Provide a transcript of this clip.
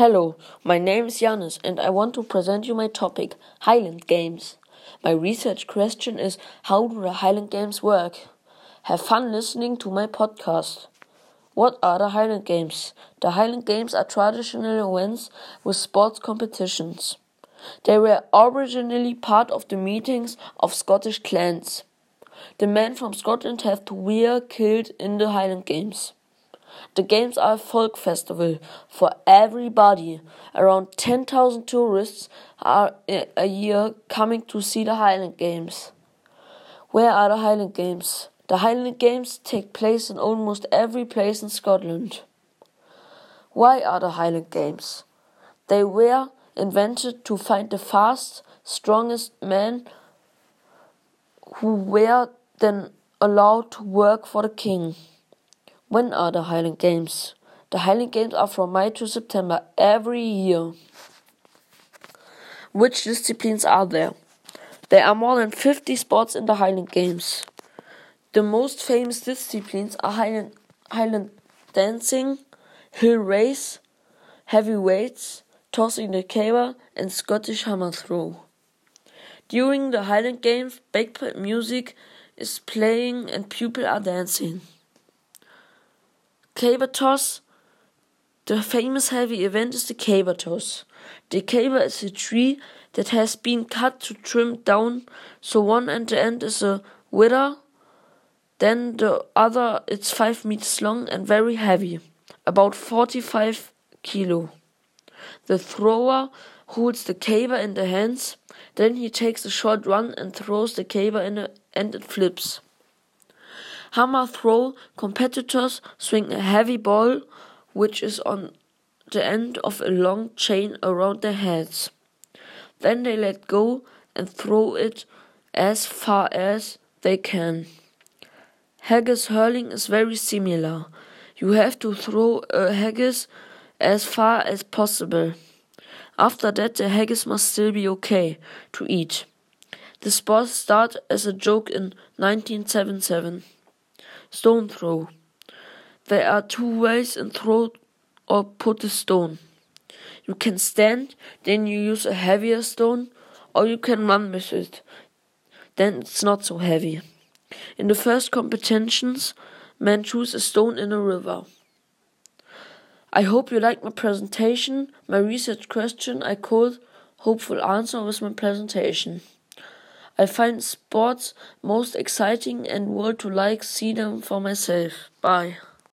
Hello, my name is Janis and I want to present you my topic, Highland Games. My research question is how do the Highland Games work? Have fun listening to my podcast. What are the Highland Games? The Highland Games are traditional events with sports competitions. They were originally part of the meetings of Scottish clans. The men from Scotland have to wear kilt in the Highland Games. The games are a folk festival for everybody. Around 10,000 tourists are eh, a year coming to see the Highland Games. Where are the Highland Games? The Highland Games take place in almost every place in Scotland. Why are the Highland Games? They were invented to find the fast, strongest men who were then allowed to work for the king. When are the Highland Games? The Highland Games are from May to September every year. Which disciplines are there? There are more than 50 sports in the Highland Games. The most famous disciplines are Highland, Highland dancing, hill race, heavy weights, tossing the caber, and Scottish hammer throw. During the Highland Games, bagpipe music is playing and people are dancing. Caber toss. The famous heavy event is the caber toss. The caber is a tree that has been cut to trim down, so one at the end is a wither, then the other is 5 meters long and very heavy, about 45 kilo. The thrower holds the caber in the hands, then he takes a short run and throws the caber in a, and it flips. Hammer throw competitors swing a heavy ball which is on the end of a long chain around their heads. Then they let go and throw it as far as they can. Haggis hurling is very similar. You have to throw a haggis as far as possible. After that, the haggis must still be okay to eat. The sport started as a joke in 1977. Stone throw. There are two ways in throw or put a stone. You can stand, then you use a heavier stone, or you can run with it. Then it's not so heavy. In the first competitions, men choose a stone in a river. I hope you liked my presentation. My research question I called Hopeful Answer with my presentation. I find sports most exciting and to like see them for myself. Bye.